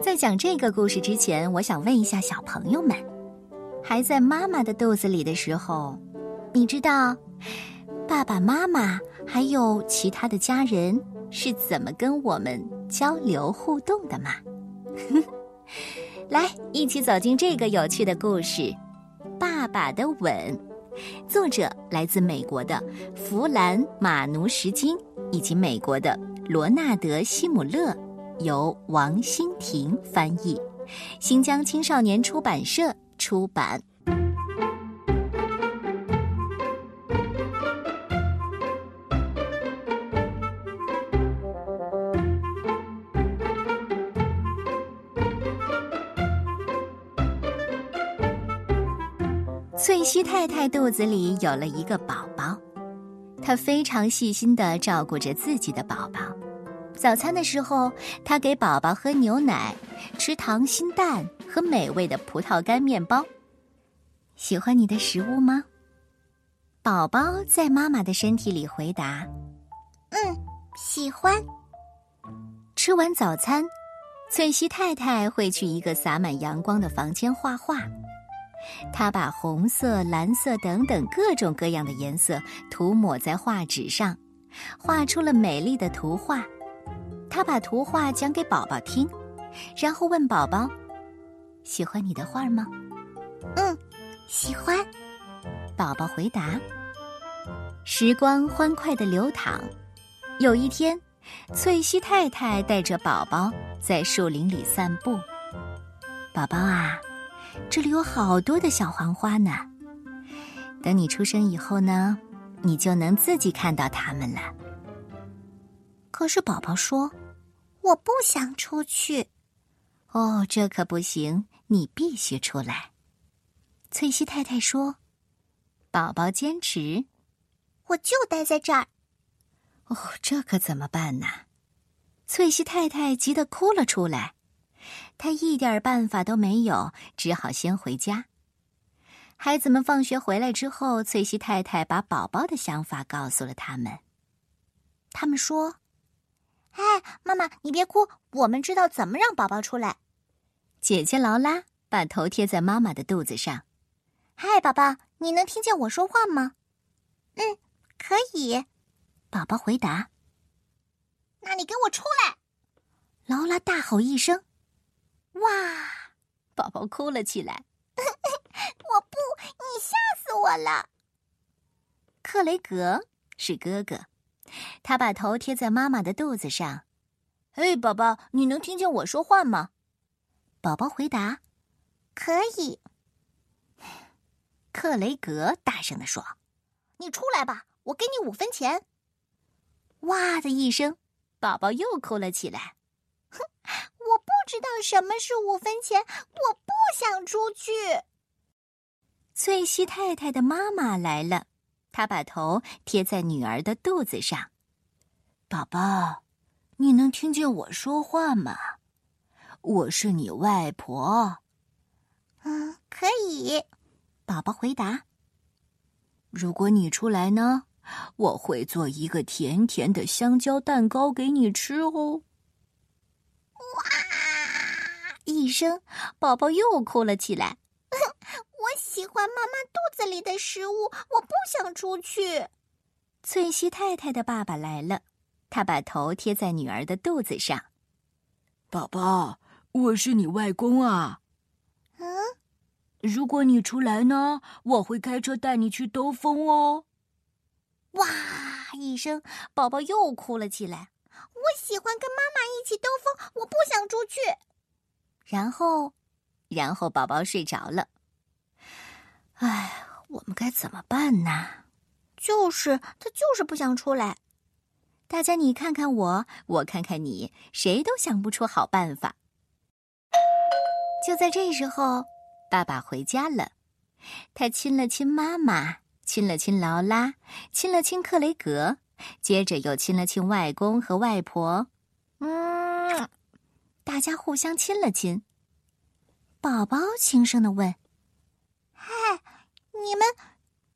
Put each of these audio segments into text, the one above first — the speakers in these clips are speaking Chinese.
在讲这个故事之前，我想问一下小朋友们：还在妈妈的肚子里的时候，你知道爸爸妈妈还有其他的家人是怎么跟我们交流互动的吗？来，一起走进这个有趣的故事《爸爸的吻》。作者来自美国的弗兰·马努什金以及美国的罗纳德·西姆勒。由王欣婷翻译，新疆青少年出版社出版。翠西太太肚子里有了一个宝宝，她非常细心的照顾着自己的宝宝。早餐的时候，他给宝宝喝牛奶，吃糖心蛋和美味的葡萄干面包。喜欢你的食物吗？宝宝在妈妈的身体里回答：“嗯，喜欢。”吃完早餐，翠西太太会去一个洒满阳光的房间画画。她把红色、蓝色等等各种各样的颜色涂抹在画纸上，画出了美丽的图画。他把图画讲给宝宝听，然后问宝宝：“喜欢你的画吗？”“嗯，喜欢。”宝宝回答。时光欢快的流淌。有一天，翠西太太带着宝宝在树林里散步。宝宝啊，这里有好多的小黄花呢。等你出生以后呢，你就能自己看到它们了。可是宝宝说：“我不想出去。”哦，这可不行，你必须出来。翠西太太说：“宝宝坚持，我就待在这儿。”哦，这可怎么办呢？翠西太太急得哭了出来，她一点办法都没有，只好先回家。孩子们放学回来之后，翠西太太把宝宝的想法告诉了他们。他们说。妈，你别哭，我们知道怎么让宝宝出来。姐姐劳拉把头贴在妈妈的肚子上。嗨，宝宝，你能听见我说话吗？嗯，可以。宝宝回答。那你给我出来！劳拉大吼一声。哇！宝宝哭了起来。我不，你吓死我了。克雷格是哥哥。他把头贴在妈妈的肚子上。“哎，宝宝，你能听见我说话吗？”宝宝回答：“可以。”克雷格大声地说：“你出来吧，我给你五分钱。”哇的一声，宝宝又哭了起来。“哼，我不知道什么是五分钱，我不想出去。”翠西太太的妈妈来了。她把头贴在女儿的肚子上，宝宝，你能听见我说话吗？我是你外婆。嗯，可以。宝宝回答。如果你出来呢，我会做一个甜甜的香蕉蛋糕给你吃哦。哇！一声，宝宝又哭了起来。我喜欢妈妈肚子里的食物，我不想出去。翠西太太的爸爸来了，他把头贴在女儿的肚子上。宝宝，我是你外公啊。嗯，如果你出来呢，我会开车带你去兜风哦。哇！一声，宝宝又哭了起来。我喜欢跟妈妈一起兜风，我不想出去。然后，然后宝宝睡着了。哎，我们该怎么办呢？就是他，就是不想出来。大家你看看我，我看看你，谁都想不出好办法。就在这时候，爸爸回家了，他亲了亲妈妈，亲了亲劳拉，亲了亲克雷格，接着又亲了亲外公和外婆。嗯，大家互相亲了亲。宝宝轻声的问。嗨，你们，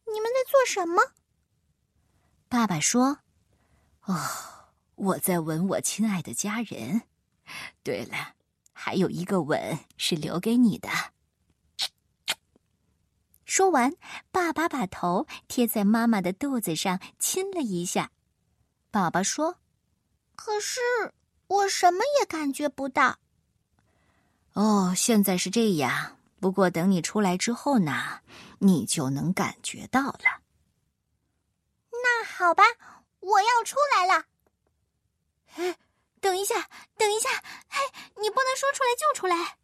你们在做什么？爸爸说：“哦，我在吻我亲爱的家人。对了，还有一个吻是留给你的。说完，爸爸把头贴在妈妈的肚子上亲了一下。宝宝说：“可是我什么也感觉不到。”哦，现在是这样。不过等你出来之后呢，你就能感觉到了。那好吧，我要出来了。哎，等一下，等一下！嘿，你不能说出来就出来。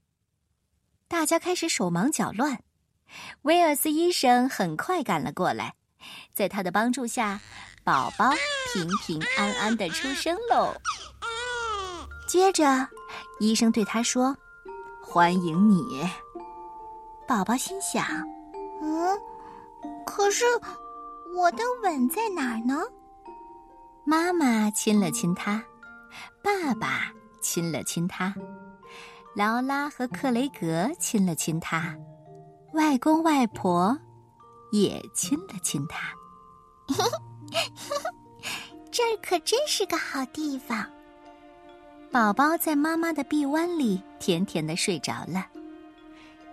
大家开始手忙脚乱。威尔斯医生很快赶了过来，在他的帮助下，宝宝平平安安的出生喽。接着，医生对他说：“欢迎你。”宝宝心想：“嗯，可是我的吻在哪儿呢？”妈妈亲了亲他，爸爸亲了亲他，劳拉和克雷格亲了亲他，外公外婆也亲了亲他。这儿可真是个好地方。宝宝在妈妈的臂弯里甜甜的睡着了。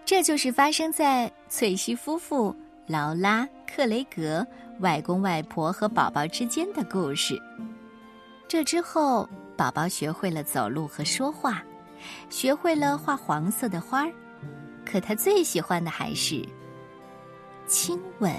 这就是发生在翠西夫妇、劳拉、克雷格外公外婆和宝宝之间的故事。这之后宝宝学会了走路和说话学会了画黄色的花儿。可他最喜欢的还是亲吻。